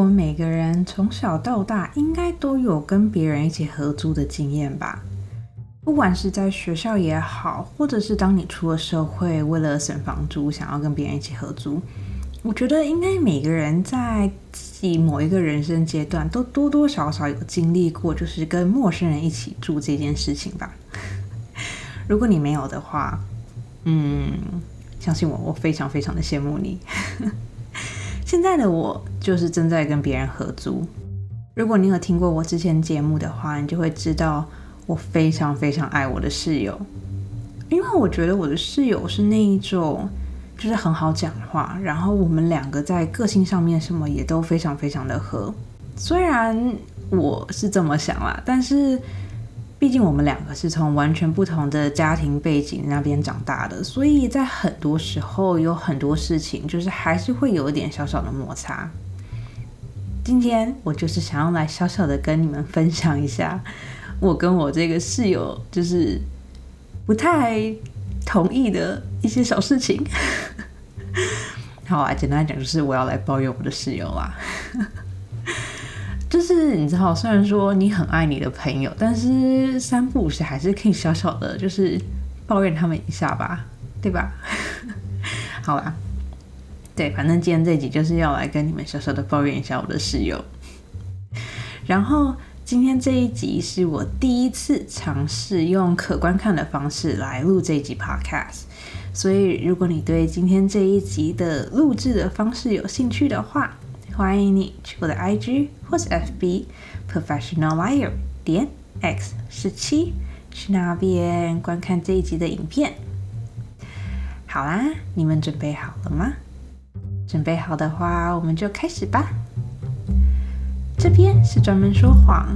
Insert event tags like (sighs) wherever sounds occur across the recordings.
我们每个人从小到大应该都有跟别人一起合租的经验吧？不管是在学校也好，或者是当你出了社会，为了省房租，想要跟别人一起合租，我觉得应该每个人在自己某一个人生阶段，都多多少少有经历过，就是跟陌生人一起住这件事情吧。(laughs) 如果你没有的话，嗯，相信我，我非常非常的羡慕你。现在的我就是正在跟别人合租。如果你有听过我之前节目的话，你就会知道我非常非常爱我的室友，因为我觉得我的室友是那一种，就是很好讲话，然后我们两个在个性上面什么也都非常非常的合。虽然我是这么想啦，但是。毕竟我们两个是从完全不同的家庭背景那边长大的，所以在很多时候有很多事情，就是还是会有一点小小的摩擦。今天我就是想要来小小的跟你们分享一下，我跟我这个室友就是不太同意的一些小事情。好啊，简单来讲就是我要来抱怨我的室友啦。就是你知道，虽然说你很爱你的朋友，但是三不五时还是可以小小的，就是抱怨他们一下吧，对吧？(laughs) 好啦，对，反正今天这集就是要来跟你们小小的抱怨一下我的室友。然后今天这一集是我第一次尝试用可观看的方式来录这一集 Podcast，所以如果你对今天这一集的录制的方式有兴趣的话，欢迎你去我的 IG 或是 FB Professional Liar 点 X 十七，去那边观看这一集的影片。好啦，你们准备好了吗？准备好的话，我们就开始吧。这边是专门说谎，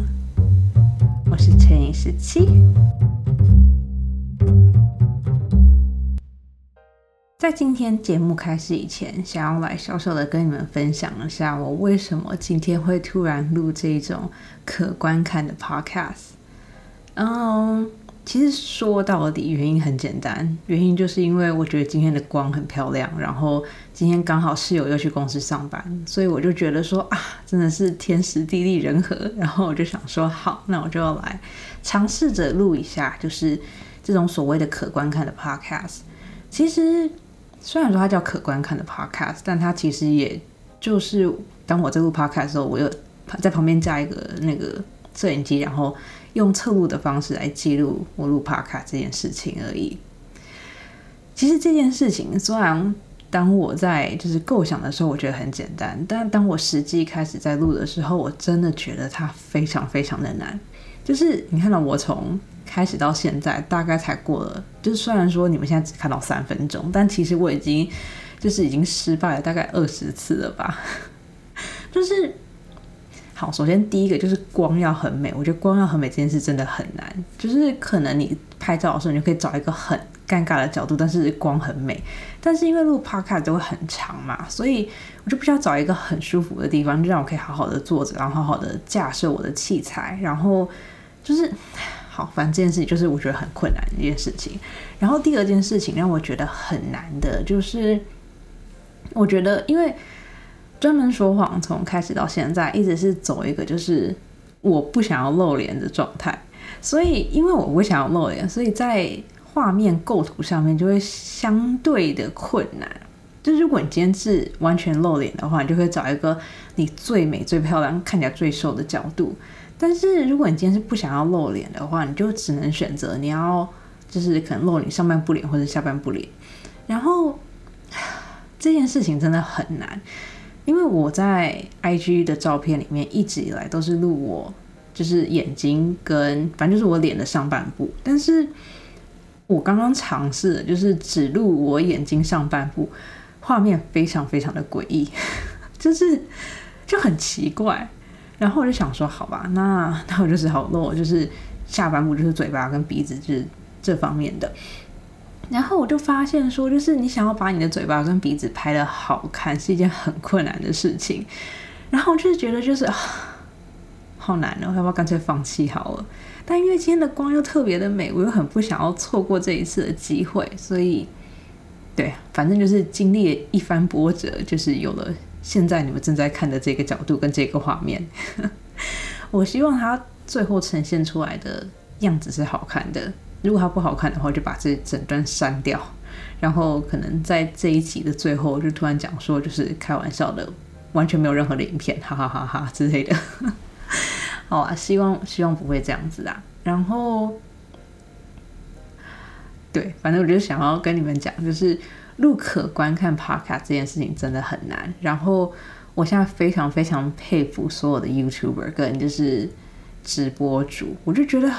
我是陈颖十七。在今天节目开始以前，想要来小小的跟你们分享一下，我为什么今天会突然录这种可观看的 podcast。嗯，其实说到底，原因很简单，原因就是因为我觉得今天的光很漂亮，然后今天刚好室友又去公司上班，所以我就觉得说啊，真的是天时地利人和，然后我就想说，好，那我就要来尝试着录一下，就是这种所谓的可观看的 podcast。其实。虽然说它叫可观看的 podcast，但它其实也就是当我在录 podcast 的时候，我又在旁边加一个那个摄影机，然后用侧录的方式来记录我录 podcast 这件事情而已。其实这件事情虽然当我在就是构想的时候，我觉得很简单，但当我实际开始在录的时候，我真的觉得它非常非常的难。就是你看到我从开始到现在，大概才过了，就是虽然说你们现在只看到三分钟，但其实我已经就是已经失败了大概二十次了吧。(laughs) 就是好，首先第一个就是光要很美，我觉得光要很美这件事真的很难。就是可能你拍照的时候，你就可以找一个很尴尬的角度，但是光很美。但是因为录 podcast 都会很长嘛，所以我就必须要找一个很舒服的地方，就让我可以好好的坐着，然后好好的架设我的器材，然后就是。好，反正这件事情就是我觉得很困难一件事情。然后第二件事情让我觉得很难的，就是我觉得因为专门说谎从开始到现在一直是走一个就是我不想要露脸的状态，所以因为我不想要露脸，所以在画面构图上面就会相对的困难。就如果你今天是完全露脸的话，你就会找一个你最美、最漂亮、看起来最瘦的角度。但是如果你今天是不想要露脸的话，你就只能选择你要就是可能露你上半部脸或者下半部脸。然后这件事情真的很难，因为我在 IG 的照片里面一直以来都是录我就是眼睛跟反正就是我脸的上半部，但是我刚刚尝试就是只录我眼睛上半部，画面非常非常的诡异，就是就很奇怪。然后我就想说，好吧，那那我就只好那我，就是下半部，就是嘴巴跟鼻子，就是这方面的。然后我就发现说，就是你想要把你的嘴巴跟鼻子拍的好看，是一件很困难的事情。然后我就是觉得就是好难哦，要不要干脆放弃好了？但因为今天的光又特别的美，我又很不想要错过这一次的机会，所以对，反正就是经历了一番波折，就是有了。现在你们正在看的这个角度跟这个画面。(laughs) 我希望它最后呈现出来的样子是好看的。如果它不好看的话，就把这整段删掉。然后可能在这一集的最后，就突然讲说，就是开玩笑的，完全没有任何的影片，哈哈哈哈之类的。好 (laughs) 啊，希望希望不会这样子啊。然后，对，反正我就想要跟你们讲，就是录可观看 Podcast 这件事情真的很难。然后，我现在非常非常佩服所有的 YouTuber 跟就是直播主，我就觉得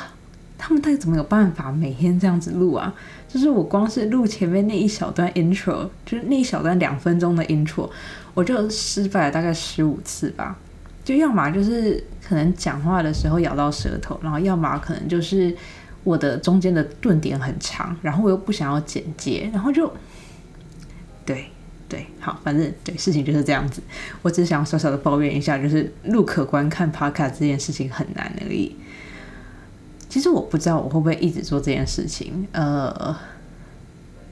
他们到底怎么有办法每天这样子录啊？就是我光是录前面那一小段 intro，就是那一小段两分钟的 intro，我就失败了大概十五次吧。就要么就是可能讲话的时候咬到舌头，然后要么可能就是我的中间的顿点很长，然后我又不想要剪接，然后就对对，好，反正对事情就是这样子。我只想小小的抱怨一下，就是录可观看 p 卡这件事情很难而已。其实我不知道我会不会一直做这件事情，呃，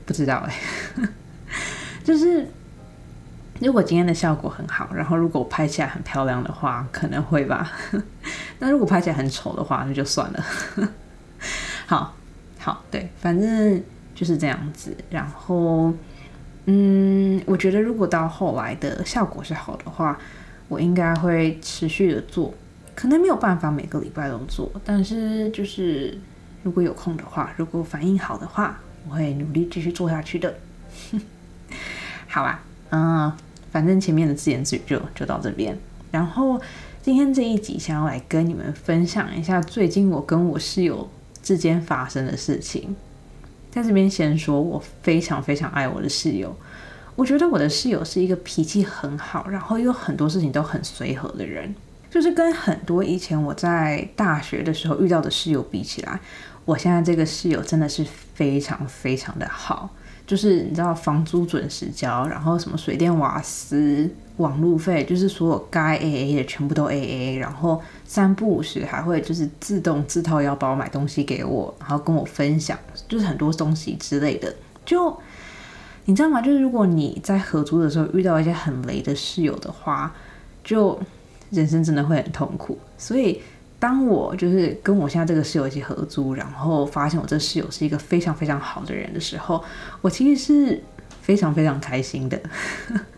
不知道哎，(laughs) 就是如果今天的效果很好，然后如果拍起来很漂亮的话，可能会吧。(laughs) 那如果拍起来很丑的话，那就算了。(laughs) 好，好，对，反正就是这样子。然后，嗯，我觉得如果到后来的效果是好的话，我应该会持续的做。可能没有办法每个礼拜都做，但是就是如果有空的话，如果反应好的话，我会努力继续做下去的。(laughs) 好啊，嗯，反正前面的自言自语就就到这边。然后今天这一集想要来跟你们分享一下最近我跟我室友之间发生的事情。在这边先说，我非常非常爱我的室友，我觉得我的室友是一个脾气很好，然后又很多事情都很随和的人。就是跟很多以前我在大学的时候遇到的室友比起来，我现在这个室友真的是非常非常的好。就是你知道房租准时交，然后什么水电瓦斯、网路费，就是所有该 A A 的全部都 A A，然后三不五时还会就是自动自掏腰包买东西给我，然后跟我分享，就是很多东西之类的。就你知道吗？就是如果你在合租的时候遇到一些很雷的室友的话，就。人生真的会很痛苦，所以当我就是跟我现在这个室友一起合租，然后发现我这室友是一个非常非常好的人的时候，我其实是非常非常开心的，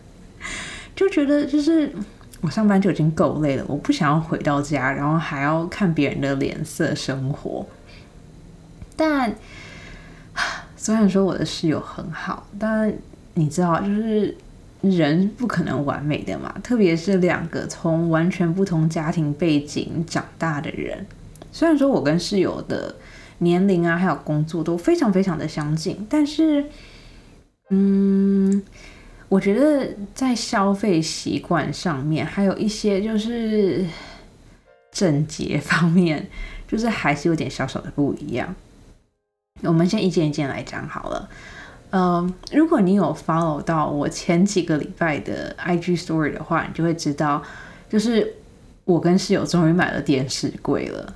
(laughs) 就觉得就是我上班就已经够累了，我不想要回到家，然后还要看别人的脸色生活。但 (sighs) 虽然说我的室友很好，但你知道就是。人不可能完美的嘛，特别是两个从完全不同家庭背景长大的人。虽然说我跟室友的年龄啊，还有工作都非常非常的相近，但是，嗯，我觉得在消费习惯上面，还有一些就是整洁方面，就是还是有点小小的不一样。我们先一件一件来讲好了。嗯，如果你有 follow 到我前几个礼拜的 IG story 的话，你就会知道，就是我跟室友终于买了电视柜了。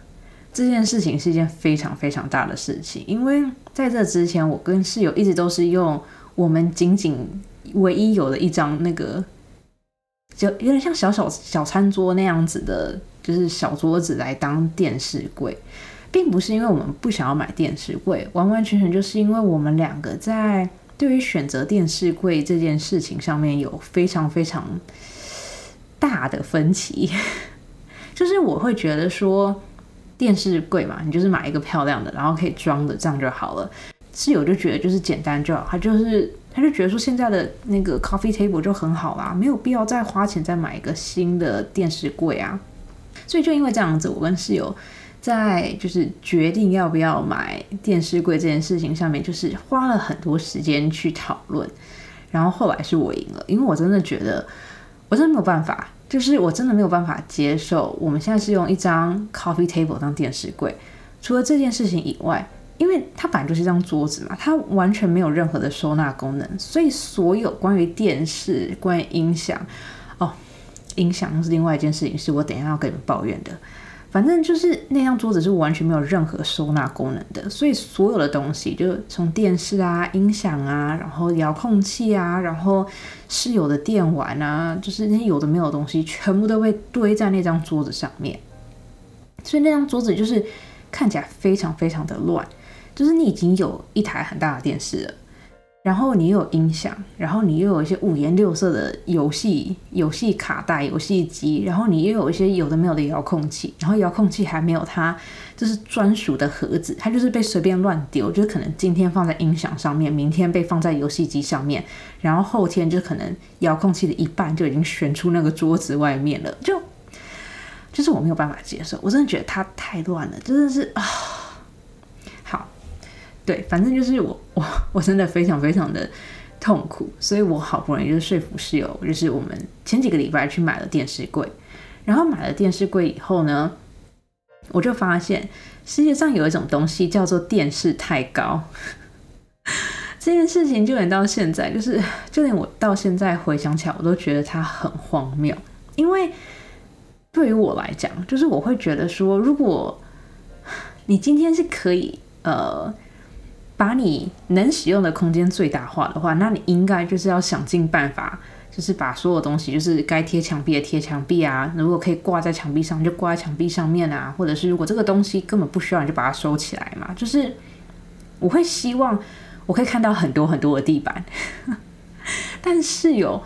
这件事情是一件非常非常大的事情，因为在这之前，我跟室友一直都是用我们仅仅唯一有的一张那个，就有点像小小小餐桌那样子的，就是小桌子来当电视柜。并不是因为我们不想要买电视柜，完完全全就是因为我们两个在对于选择电视柜这件事情上面有非常非常大的分歧。(laughs) 就是我会觉得说电视柜嘛，你就是买一个漂亮的，然后可以装的，这样就好了。室友就觉得就是简单就好，他就是他就觉得说现在的那个 coffee table 就很好啦，没有必要再花钱再买一个新的电视柜啊。所以就因为这样子，我跟室友。在就是决定要不要买电视柜这件事情上面，就是花了很多时间去讨论，然后后来是我赢了，因为我真的觉得我真的没有办法，就是我真的没有办法接受我们现在是用一张 coffee table 当电视柜，除了这件事情以外，因为它本来就是一张桌子嘛，它完全没有任何的收纳功能，所以所有关于电视、关于音响，哦，音响是另外一件事情，是我等一下要跟你们抱怨的。反正就是那张桌子是完全没有任何收纳功能的，所以所有的东西，就从电视啊、音响啊，然后遥控器啊，然后室友的电玩啊，就是那些有的没有的东西，全部都被堆在那张桌子上面。所以那张桌子就是看起来非常非常的乱，就是你已经有一台很大的电视了。然后你又有音响，然后你又有一些五颜六色的游戏、游戏卡带、游戏机，然后你又有一些有的没有的遥控器，然后遥控器还没有它就是专属的盒子，它就是被随便乱丢，就是可能今天放在音响上面，明天被放在游戏机上面，然后后天就可能遥控器的一半就已经悬出那个桌子外面了，就就是我没有办法接受，我真的觉得它太乱了，真的是啊。对，反正就是我我我真的非常非常的痛苦，所以我好不容易就说服室友，就是我们前几个礼拜去买了电视柜，然后买了电视柜以后呢，我就发现世界上有一种东西叫做电视太高，这件事情就连到现在，就是就连我到现在回想起来，我都觉得它很荒谬，因为对于我来讲，就是我会觉得说，如果你今天是可以呃。把你能使用的空间最大化的话，那你应该就是要想尽办法，就是把所有东西，就是该贴墙壁的贴墙壁啊，如果可以挂在墙壁上就挂在墙壁上面啊，或者是如果这个东西根本不需要，你就把它收起来嘛。就是我会希望我可以看到很多很多的地板，(laughs) 但室友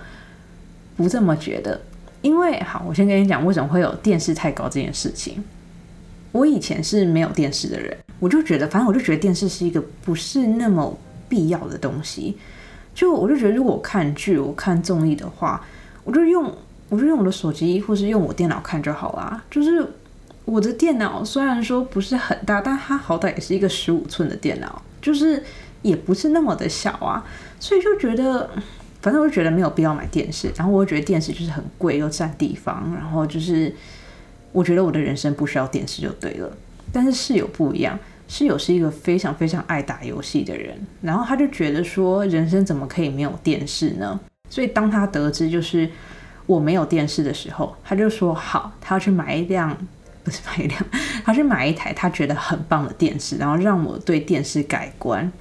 不这么觉得，因为好，我先跟你讲为什么会有电视太高这件事情。我以前是没有电视的人。我就觉得，反正我就觉得电视是一个不是那么必要的东西。就我就觉得，如果我看剧、我看综艺的话，我就用我就用我的手机或是用我电脑看就好啦。就是我的电脑虽然说不是很大，但它好歹也是一个十五寸的电脑，就是也不是那么的小啊。所以就觉得，反正我就觉得没有必要买电视。然后我觉得电视就是很贵又占地方。然后就是我觉得我的人生不需要电视就对了。但是室友不一样，室友是一个非常非常爱打游戏的人，然后他就觉得说，人生怎么可以没有电视呢？所以当他得知就是我没有电视的时候，他就说好，他要去买一辆，不是买一辆，(laughs) 他去买一台他觉得很棒的电视，然后让我对电视改观。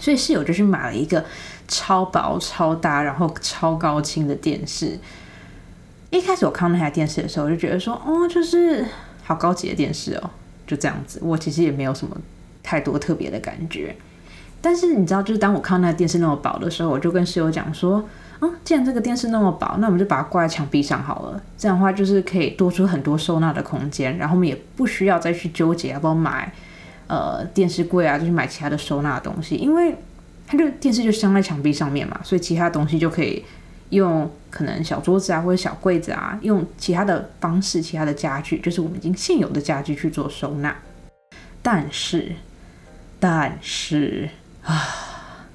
所以室友就去买了一个超薄、超大，然后超高清的电视。一开始我看那台电视的时候，我就觉得说，哦，就是好高级的电视哦。就这样子，我其实也没有什么太多特别的感觉。但是你知道，就是当我看那个电视那么薄的时候，我就跟室友讲说：“啊，既然这个电视那么薄，那我们就把它挂在墙壁上好了。这样的话，就是可以多出很多收纳的空间。然后我们也不需要再去纠结要不要买呃电视柜啊，就是买其他的收纳东西，因为它就电视就镶在墙壁上面嘛，所以其他东西就可以。”用可能小桌子啊，或者小柜子啊，用其他的方式、其他的家具，就是我们已经现有的家具去做收纳。但是，但是啊，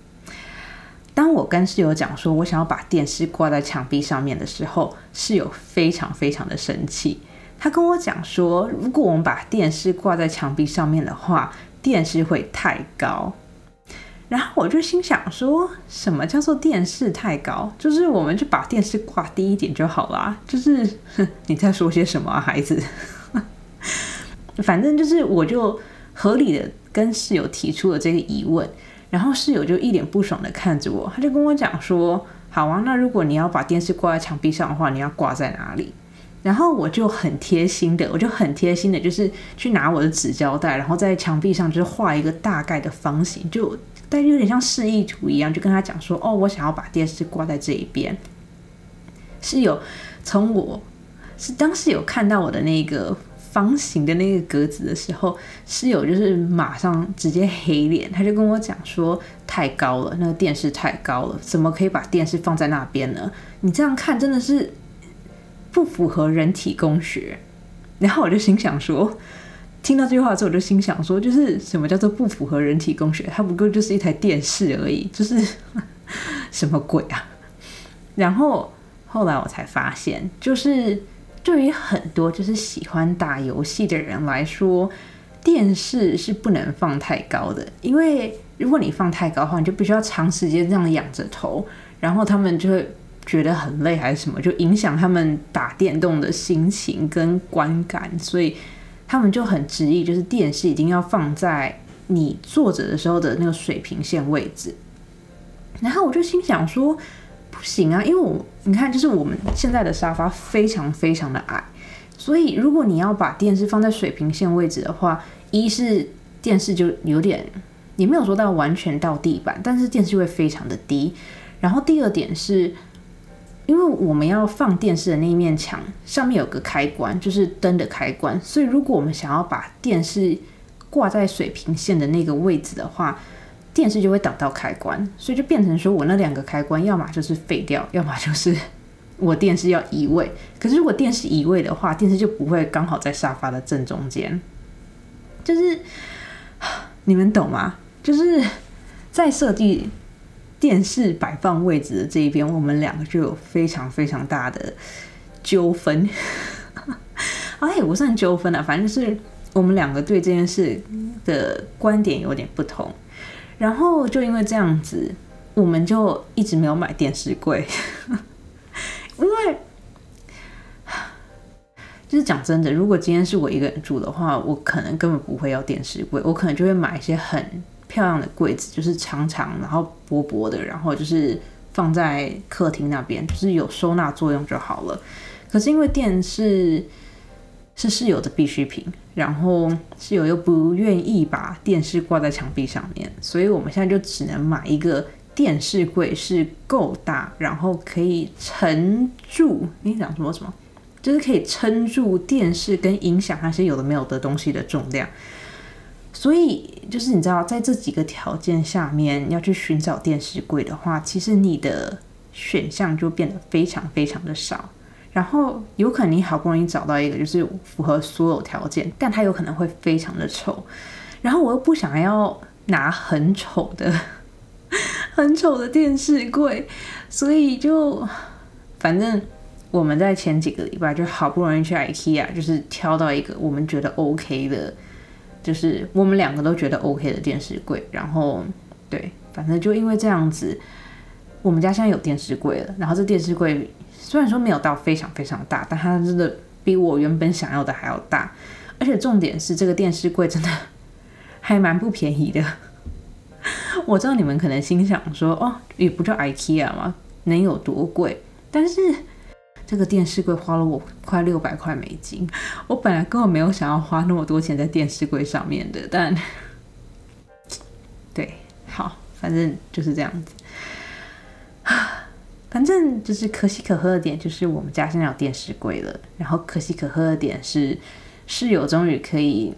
当我跟室友讲说我想要把电视挂在墙壁上面的时候，室友非常非常的生气。他跟我讲说，如果我们把电视挂在墙壁上面的话，电视会太高。然后我就心想说，什么叫做电视太高？就是我们就把电视挂低一点就好啦。就是你在说些什么啊，孩子？(laughs) 反正就是，我就合理的跟室友提出了这个疑问，然后室友就一脸不爽的看着我，他就跟我讲说：“好啊，那如果你要把电视挂在墙壁上的话，你要挂在哪里？”然后我就很贴心的，我就很贴心的，就是去拿我的纸胶带，然后在墙壁上就是画一个大概的方形，就。但是有点像示意图一样，就跟他讲说：“哦，我想要把电视挂在这一边。”室友从我是当时有看到我的那个方形的那个格子的时候，室友就是马上直接黑脸，他就跟我讲说：“太高了，那个电视太高了，怎么可以把电视放在那边呢？你这样看真的是不符合人体工学。”然后我就心想说。听到这句话之后，我就心想说，就是什么叫做不符合人体工学？它不过就是一台电视而已，就是 (laughs) 什么鬼啊？然后后来我才发现，就是对于很多就是喜欢打游戏的人来说，电视是不能放太高的，因为如果你放太高的话，你就必须要长时间这样仰着头，然后他们就会觉得很累还是什么，就影响他们打电动的心情跟观感，所以。他们就很执意，就是电视一定要放在你坐着的时候的那个水平线位置。然后我就心想说，不行啊，因为我你看，就是我们现在的沙发非常非常的矮，所以如果你要把电视放在水平线位置的话，一是电视就有点也没有说到完全到地板，但是电视会非常的低。然后第二点是，因为我们要放电视的那一面墙上面有个开关，就是灯的开关，所以如果我们想要把电视挂在水平线的那个位置的话，电视就会挡到开关，所以就变成说我那两个开关要么就是废掉，(laughs) 要么就是我电视要移位。可是如果电视移位的话，电视就不会刚好在沙发的正中间。就是 (sighs) 你们懂吗？就是在设计电视摆放位置的这一边，我们两个就有非常非常大的纠纷。(laughs) 哎，也不算纠纷啊，反正是我们两个对这件事的观点有点不同。然后就因为这样子，我们就一直没有买电视柜，(laughs) 因为就是讲真的，如果今天是我一个人住的话，我可能根本不会要电视柜，我可能就会买一些很漂亮的柜子，就是长长然后薄薄的，然后就是放在客厅那边，就是有收纳作用就好了。可是因为电视。是室友的必需品，然后室友又不愿意把电视挂在墙壁上面，所以我们现在就只能买一个电视柜，是够大，然后可以撑住。你讲什么什么？就是可以撑住电视跟影响那些有的没有的东西的重量。所以就是你知道，在这几个条件下面要去寻找电视柜的话，其实你的选项就变得非常非常的少。然后有可能你好不容易找到一个就是符合所有条件，但它有可能会非常的丑。然后我又不想要拿很丑的、(laughs) 很丑的电视柜，所以就反正我们在前几个礼拜就好不容易去 IKEA，就是挑到一个我们觉得 OK 的，就是我们两个都觉得 OK 的电视柜。然后对，反正就因为这样子，我们家现在有电视柜了。然后这电视柜。虽然说没有到非常非常大，但它真的比我原本想要的还要大，而且重点是这个电视柜真的还蛮不便宜的。(laughs) 我知道你们可能心想说，哦，也不叫 IKEA 吗？能有多贵？但是这个电视柜花了我快六百块美金，我本来根本没有想要花那么多钱在电视柜上面的，但对，好，反正就是这样子。(sighs) 反正就是可喜可贺的点，就是我们家现在有电视柜了。然后可喜可贺的点是，室友终于可以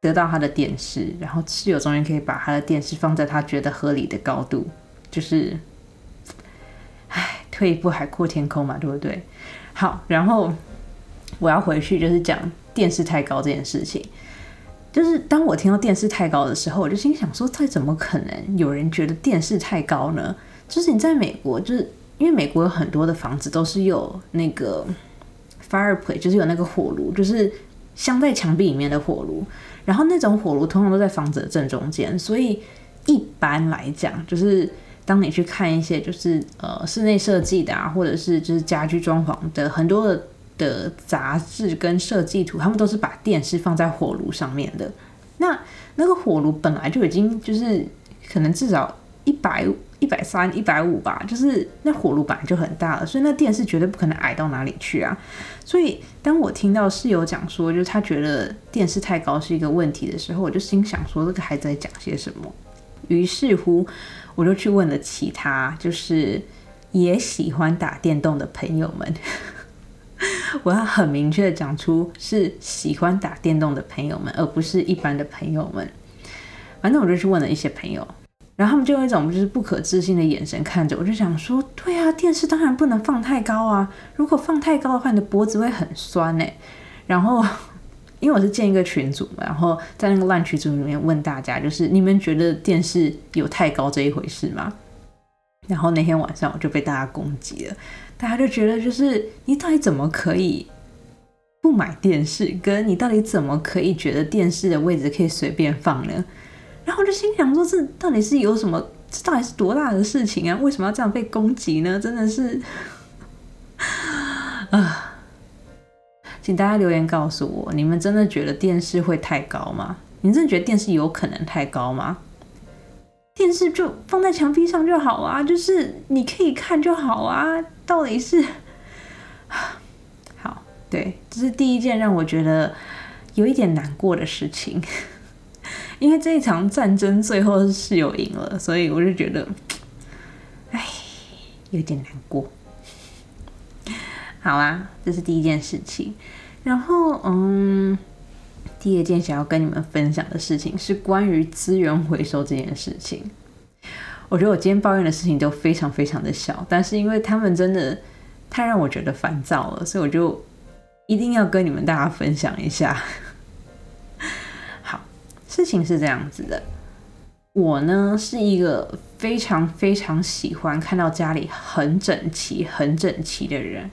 得到他的电视，然后室友终于可以把他的电视放在他觉得合理的高度。就是，退一步海阔天空嘛，对不对？好，然后我要回去就是讲电视太高这件事情。就是当我听到电视太高的时候，我就心想说：再怎么可能有人觉得电视太高呢？就是你在美国，就是因为美国有很多的房子都是有那个 fireplace，就是有那个火炉，就是镶在墙壁里面的火炉。然后那种火炉通常都在房子的正中间，所以一般来讲，就是当你去看一些就是呃室内设计的啊，或者是就是家居装潢的很多的杂志跟设计图，他们都是把电视放在火炉上面的。那那个火炉本来就已经就是可能至少一百。一百三、一百五吧，就是那火炉本来就很大了，所以那电视绝对不可能矮到哪里去啊。所以当我听到室友讲说，就是他觉得电视太高是一个问题的时候，我就心想说，这个孩子在讲些什么？于是乎，我就去问了其他就是也喜欢打电动的朋友们。(laughs) 我要很明确的讲出是喜欢打电动的朋友们，而不是一般的朋友们。反正我就去问了一些朋友。然后他们就用一种就是不可置信的眼神看着我，就想说：对啊，电视当然不能放太高啊！如果放太高的话，你的脖子会很酸哎。然后，因为我是建一个群组嘛，然后在那个烂群组里面问大家，就是你们觉得电视有太高这一回事吗？然后那天晚上我就被大家攻击了，大家就觉得就是你到底怎么可以不买电视？跟你到底怎么可以觉得电视的位置可以随便放呢？然后我就心想说：“这到底是有什么？这到底是多大的事情啊？为什么要这样被攻击呢？真的是 (sighs) 啊！请大家留言告诉我，你们真的觉得电视会太高吗？你真的觉得电视有可能太高吗？电视就放在墙壁上就好啊，就是你可以看就好啊。到底是 (sighs) 好对，这是第一件让我觉得有一点难过的事情，(laughs) 因为这一场战争最后是室友赢了，所以我就觉得，哎，有点难过。好啊，这是第一件事情。然后，嗯，第二件想要跟你们分享的事情是关于资源回收这件事情。我觉得我今天抱怨的事情都非常非常的小，但是因为他们真的太让我觉得烦躁了，所以我就一定要跟你们大家分享一下。好，事情是这样子的，我呢是一个非常非常喜欢看到家里很整齐、很整齐的人。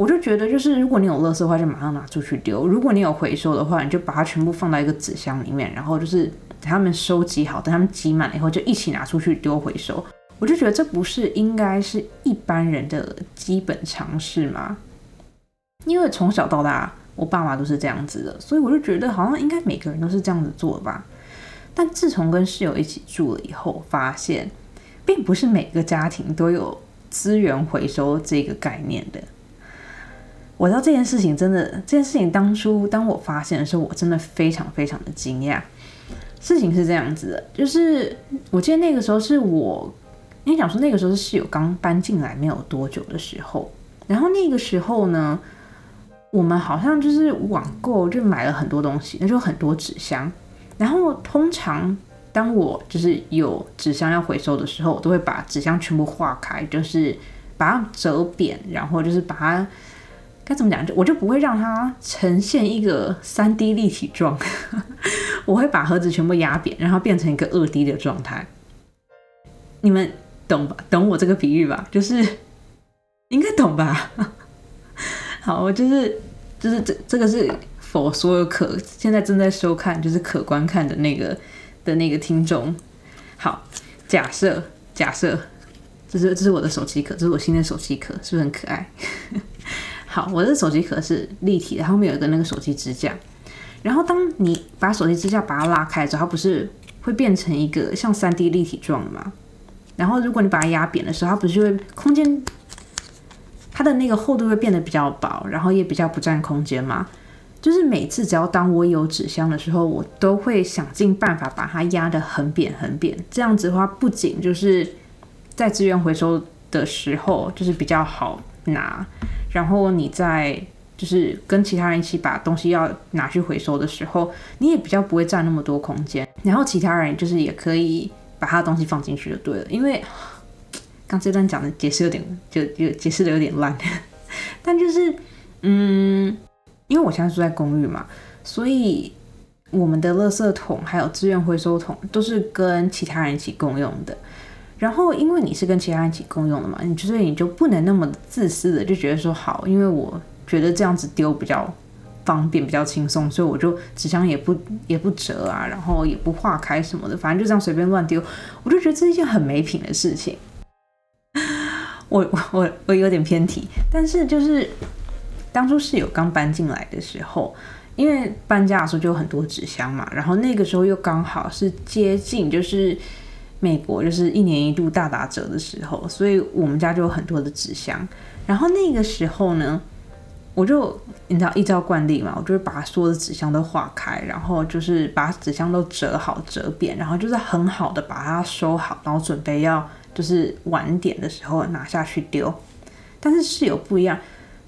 我就觉得，就是如果你有垃圾的话，就马上拿出去丢；如果你有回收的话，你就把它全部放到一个纸箱里面，然后就是等他们收集好，等他们集满了以后，就一起拿出去丢回收。我就觉得这不是应该是一般人的基本常识吗？因为从小到大，我爸妈都是这样子的，所以我就觉得好像应该每个人都是这样子做的吧。但自从跟室友一起住了以后，发现并不是每个家庭都有资源回收这个概念的。我知道这件事情真的，这件事情当初当我发现的时候，我真的非常非常的惊讶。事情是这样子的，就是我记得那个时候是我，你想说那个时候是室友刚搬进来没有多久的时候，然后那个时候呢，我们好像就是网购就买了很多东西，那就很多纸箱。然后通常当我就是有纸箱要回收的时候，我都会把纸箱全部化开，就是把它折扁，然后就是把它。该怎么讲？就我就不会让它呈现一个三 D 立体状，(laughs) 我会把盒子全部压扁，然后变成一个二 D 的状态。你们懂吧？懂我这个比喻吧？就是应该懂吧？(laughs) 好，我就是就是这这个是否所有可现在正在收看就是可观看的那个的那个听众。好，假设假设，这是这是我的手机壳，这是我新的手机壳，是不是很可爱？好，我的手机壳是立体的，后面有一个那个手机支架。然后当你把手机支架把它拉开之后，它不是会变成一个像三 D 立体状的吗？然后如果你把它压扁的时候，它不是就会空间，它的那个厚度会变得比较薄，然后也比较不占空间吗？就是每次只要当我有纸箱的时候，我都会想尽办法把它压得很扁很扁。这样子的话，不仅就是在资源回收的时候就是比较好拿。然后你在就是跟其他人一起把东西要拿去回收的时候，你也比较不会占那么多空间。然后其他人就是也可以把他的东西放进去就对了。因为刚这段讲的解释有点就就解释的有点烂，(laughs) 但就是嗯，因为我现在住在公寓嘛，所以我们的垃圾桶还有资源回收桶都是跟其他人一起共用的。然后，因为你是跟其他人一起共用的嘛，你所以你就不能那么自私的就觉得说好，因为我觉得这样子丢比较方便、比较轻松，所以我就纸箱也不也不折啊，然后也不化开什么的，反正就这样随便乱丢。我就觉得这是一件很没品的事情。(laughs) 我我我有点偏题，但是就是当初室友刚搬进来的时候，因为搬家的时候就有很多纸箱嘛，然后那个时候又刚好是接近就是。美国就是一年一度大打折的时候，所以我们家就有很多的纸箱。然后那个时候呢，我就你知道依照惯例嘛，我就会把所有的纸箱都化开，然后就是把纸箱都折好折扁，然后就是很好的把它收好，然后准备要就是晚点的时候拿下去丢。但是室友不一样，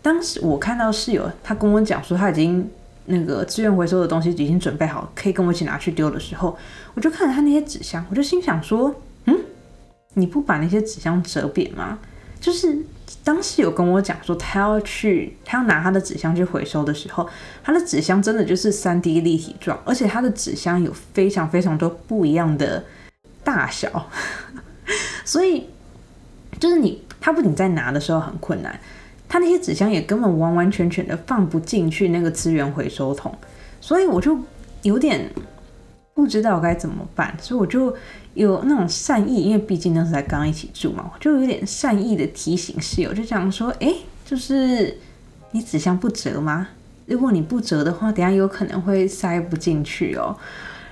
当时我看到室友他跟我讲说他已经。那个资源回收的东西已经准备好，可以跟我一起拿去丢的时候，我就看着他那些纸箱，我就心想说：“嗯，你不把那些纸箱折扁吗？”就是当时有跟我讲说，他要去，他要拿他的纸箱去回收的时候，他的纸箱真的就是三 D 立体状，而且他的纸箱有非常非常多不一样的大小，(laughs) 所以就是你他不仅在拿的时候很困难。他那些纸箱也根本完完全全的放不进去那个资源回收桶，所以我就有点不知道该怎么办，所以我就有那种善意，因为毕竟那时才刚一起住嘛，我就有点善意的提醒室友，就讲说，哎，就是你纸箱不折吗？如果你不折的话，等下有可能会塞不进去哦。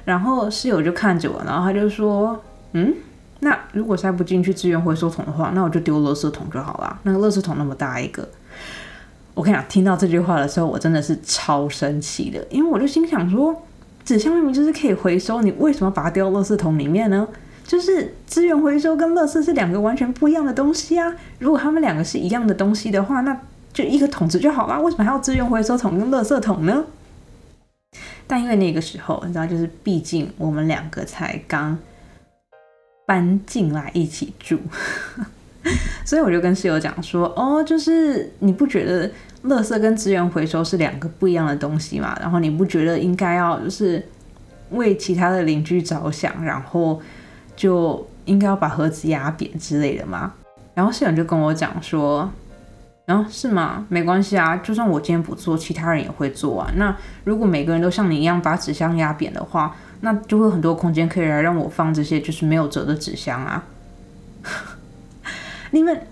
然后室友就看着我，然后他就说：“嗯，那如果塞不进去资源回收桶的话，那我就丢垃圾桶就好了。那个垃圾桶那么大一个。”我跟你讲，听到这句话的时候，我真的是超生气的，因为我就心想说，纸箱明明就是可以回收，你为什么把它丢垃圾桶里面呢？就是资源回收跟垃圾是两个完全不一样的东西啊！如果他们两个是一样的东西的话，那就一个桶子就好啦，为什么还要资源回收桶跟垃圾桶呢？但因为那个时候，你知道，就是毕竟我们两个才刚搬进来一起住。(laughs) 所以我就跟室友讲说，哦，就是你不觉得垃圾跟资源回收是两个不一样的东西嘛？然后你不觉得应该要就是为其他的邻居着想，然后就应该要把盒子压扁之类的吗？然后室友就跟我讲说，嗯，是吗？没关系啊，就算我今天不做，其他人也会做啊。那如果每个人都像你一样把纸箱压扁的话，那就会很多空间可以来让我放这些就是没有折的纸箱啊。(laughs) 你们，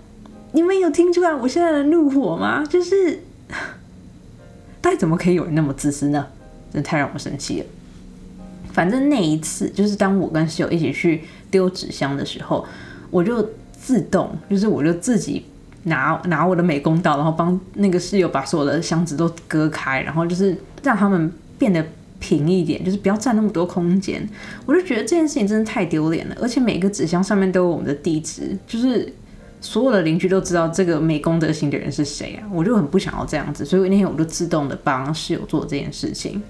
你们有听出来我现在的怒火吗？就是，到底怎么可以有人那么自私呢？真的太让我生气了。反正那一次，就是当我跟室友一起去丢纸箱的时候，我就自动，就是我就自己拿拿我的美工刀，然后帮那个室友把所有的箱子都割开，然后就是让他们变得平一点，就是不要占那么多空间。我就觉得这件事情真的太丢脸了，而且每个纸箱上面都有我们的地址，就是。所有的邻居都知道这个没公德心的人是谁啊！我就很不想要这样子，所以那天我就自动的帮室友做这件事情。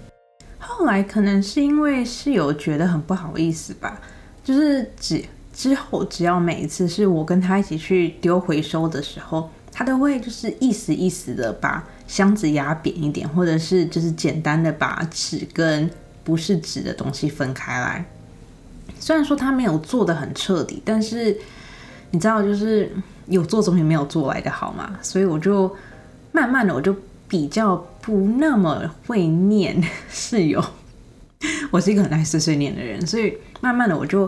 后来可能是因为室友觉得很不好意思吧，就是只之后只要每一次是我跟他一起去丢回收的时候，他都会就是意思意思的把箱子压扁一点，或者是就是简单的把纸跟不是纸的东西分开来。虽然说他没有做的很彻底，但是。你知道，就是有做总比没有做来的好嘛，所以我就慢慢的，我就比较不那么会念室友。(laughs) 我是一个很爱碎碎念的人，所以慢慢的我就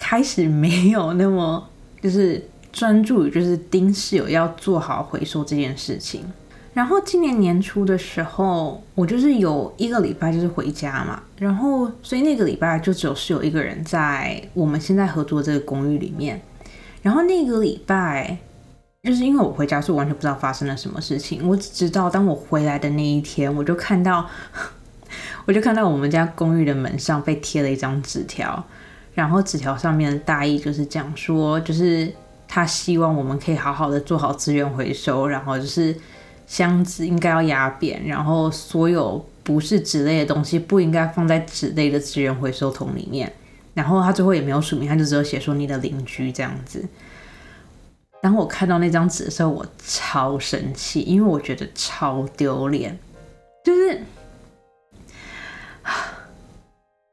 开始没有那么就是专注于就是盯室友要做好回收这件事情。然后今年年初的时候，我就是有一个礼拜就是回家嘛，然后所以那个礼拜就只有室友一个人在我们现在合作这个公寓里面。然后那个礼拜，就是因为我回家，所以完全不知道发生了什么事情。我只知道当我回来的那一天，我就看到，(laughs) 我就看到我们家公寓的门上被贴了一张纸条，然后纸条上面的大意就是讲说，就是他希望我们可以好好的做好资源回收，然后就是。箱子应该要压扁，然后所有不是纸类的东西不应该放在纸类的资源回收桶里面。然后他最后也没有署名，他就只有写说你的邻居这样子。当我看到那张纸的时候，我超生气，因为我觉得超丢脸。就是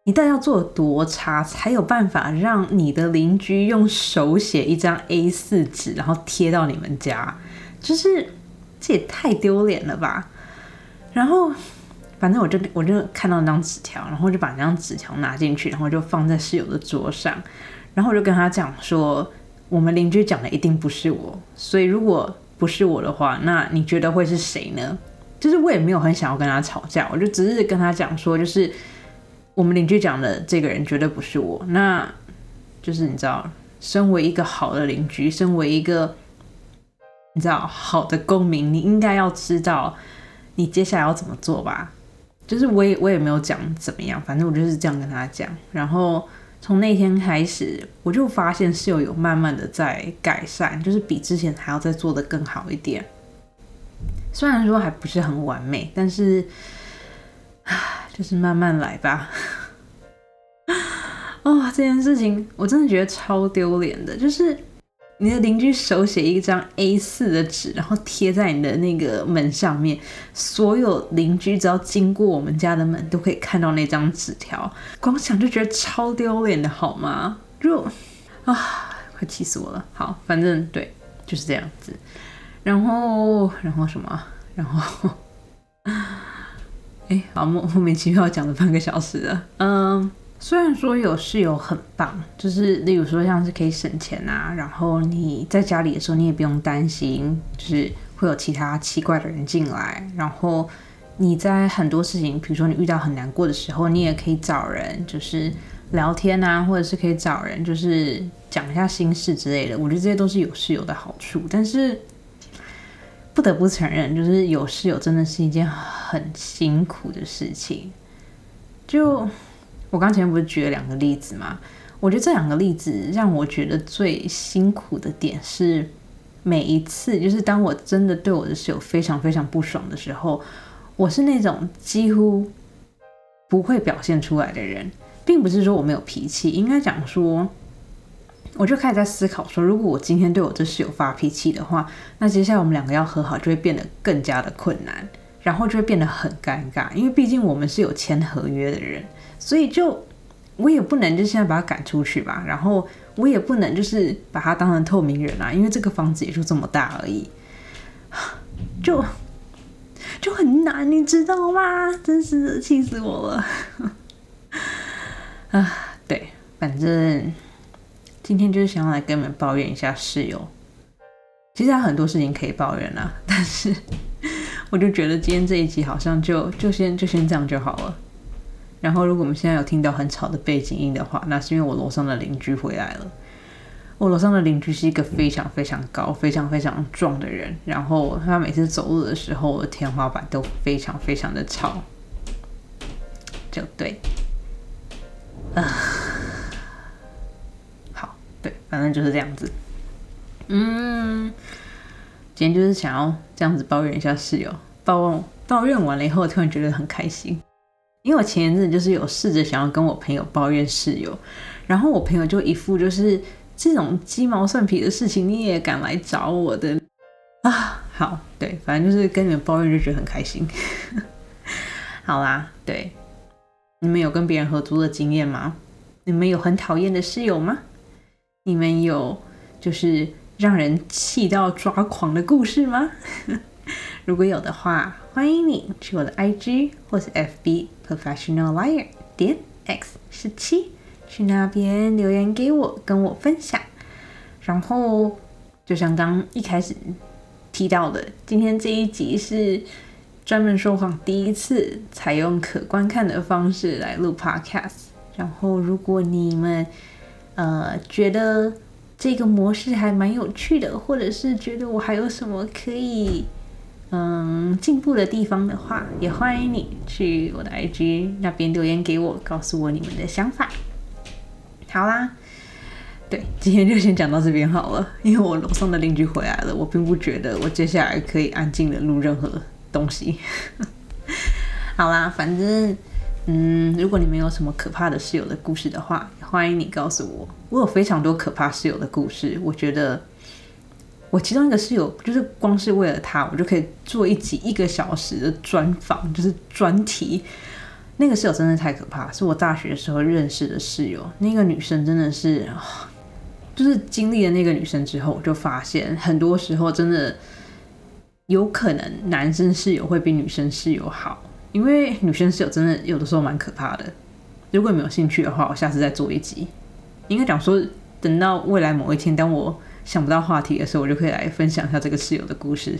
你到底要做多差，才有办法让你的邻居用手写一张 A 四纸，然后贴到你们家？就是。这也太丢脸了吧！然后，反正我就我就看到那张纸条，然后就把那张纸条拿进去，然后就放在室友的桌上，然后我就跟他讲说，我们邻居讲的一定不是我，所以如果不是我的话，那你觉得会是谁呢？就是我也没有很想要跟他吵架，我就只是跟他讲说，就是我们邻居讲的这个人绝对不是我，那就是你知道，身为一个好的邻居，身为一个。你知道，好的公民，你应该要知道你接下来要怎么做吧？就是我也我也没有讲怎么样，反正我就是这样跟他讲。然后从那天开始，我就发现室友有慢慢的在改善，就是比之前还要再做的更好一点。虽然说还不是很完美，但是，(sighs) 就是慢慢来吧。啊，(laughs) 这件事情我真的觉得超丢脸的，就是。你的邻居手写一张 A 四的纸，然后贴在你的那个门上面，所有邻居只要经过我们家的门，都可以看到那张纸条。光想就觉得超丢脸的，好吗？就啊，快气死我了。好，反正对，就是这样子。然后，然后什么？然后，哎，好莫莫名其妙讲了半个小时了。嗯。虽然说有室友很棒，就是例如说像是可以省钱啊，然后你在家里的时候你也不用担心，就是会有其他奇怪的人进来，然后你在很多事情，比如说你遇到很难过的时候，你也可以找人，就是聊天啊，或者是可以找人，就是讲一下心事之类的。我觉得这些都是有室友的好处，但是不得不承认，就是有室友真的是一件很辛苦的事情。就我刚前面不是举了两个例子吗？我觉得这两个例子让我觉得最辛苦的点是，每一次就是当我真的对我的室友非常非常不爽的时候，我是那种几乎不会表现出来的人，并不是说我没有脾气，应该讲说，我就开始在思考说，如果我今天对我这室友发脾气的话，那接下来我们两个要和好就会变得更加的困难，然后就会变得很尴尬，因为毕竟我们是有签合约的人，所以就。我也不能就现在把他赶出去吧，然后我也不能就是把他当成透明人啊，因为这个房子也就这么大而已，就就很难，你知道吗？真是气死我了！(laughs) 啊，对，反正今天就是想要来跟你们抱怨一下室友。其实有很多事情可以抱怨啊，(laughs) 但是我就觉得今天这一集好像就就先就先这样就好了。然后，如果我们现在有听到很吵的背景音的话，那是因为我楼上的邻居回来了。我楼上的邻居是一个非常非常高、非常非常壮的人，然后他每次走路的时候，我的天花板都非常非常的吵。就对，啊，反正就是这样子。嗯，今天就是想要这样子抱怨一下室友，抱抱怨完了以后，突然觉得很开心。因为我前一阵就是有试着想要跟我朋友抱怨室友，然后我朋友就一副就是这种鸡毛蒜皮的事情你也敢来找我的啊？好，对，反正就是跟你们抱怨就觉得很开心。(laughs) 好啦，对，你们有跟别人合租的经验吗？你们有很讨厌的室友吗？你们有就是让人气到抓狂的故事吗？(laughs) 如果有的话，欢迎你去我的 IG 或是 FB Professional Liar 点 X 十七，去那边留言给我，跟我分享。然后，就像刚一开始提到的，今天这一集是专门说谎第一次采用可观看的方式来录 Podcast。然后，如果你们呃觉得这个模式还蛮有趣的，或者是觉得我还有什么可以。嗯，进步的地方的话，也欢迎你去我的 IG 那边留言给我，告诉我你们的想法。好啦，对，今天就先讲到这边好了，因为我楼上的邻居回来了，我并不觉得我接下来可以安静的录任何东西。(laughs) 好啦，反正，嗯，如果你们有什么可怕的室友的故事的话，欢迎你告诉我，我有非常多可怕室友的故事，我觉得。我其中一个室友，就是光是为了他，我就可以做一集一个小时的专访，就是专题。那个室友真的太可怕，是我大学时候认识的室友。那个女生真的是，就是经历了那个女生之后，我就发现很多时候真的有可能男生室友会比女生室友好，因为女生室友真的有的时候蛮可怕的。如果你有兴趣的话，我下次再做一集。应该讲说，等到未来某一天，当我。想不到话题的时候，我就可以来分享一下这个室友的故事。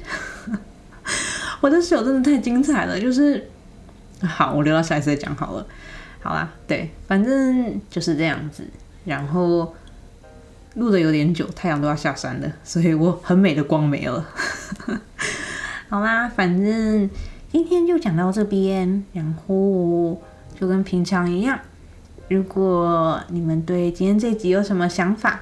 (laughs) 我的室友真的太精彩了，就是好，我留到下一次再讲好了。好啦，对，反正就是这样子。然后录的有点久，太阳都要下山了，所以我很美的光没了。(laughs) 好啦，反正今天就讲到这边，然后就跟平常一样。如果你们对今天这集有什么想法？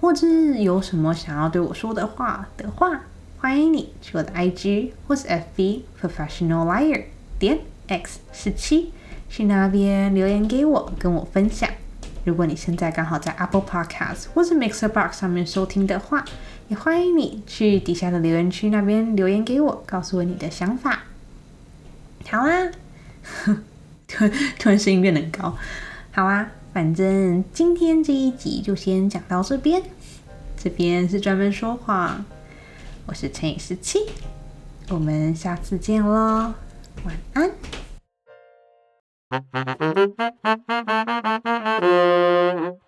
或者有什么想要对我说的话的话，欢迎你去我的 IG 或是 FB Professional Liar 点 X 四七，去那边留言给我，跟我分享。如果你现在刚好在 Apple Podcast 或是 Mixer Box 上面收听的话，也欢迎你去底下的留言区那边留言给我，告诉我你的想法。好啊，突突然声音变得很高，好啊。反正今天这一集就先讲到这边，这边是专门说谎，我是乘以十七，我们下次见喽，晚安。(laughs)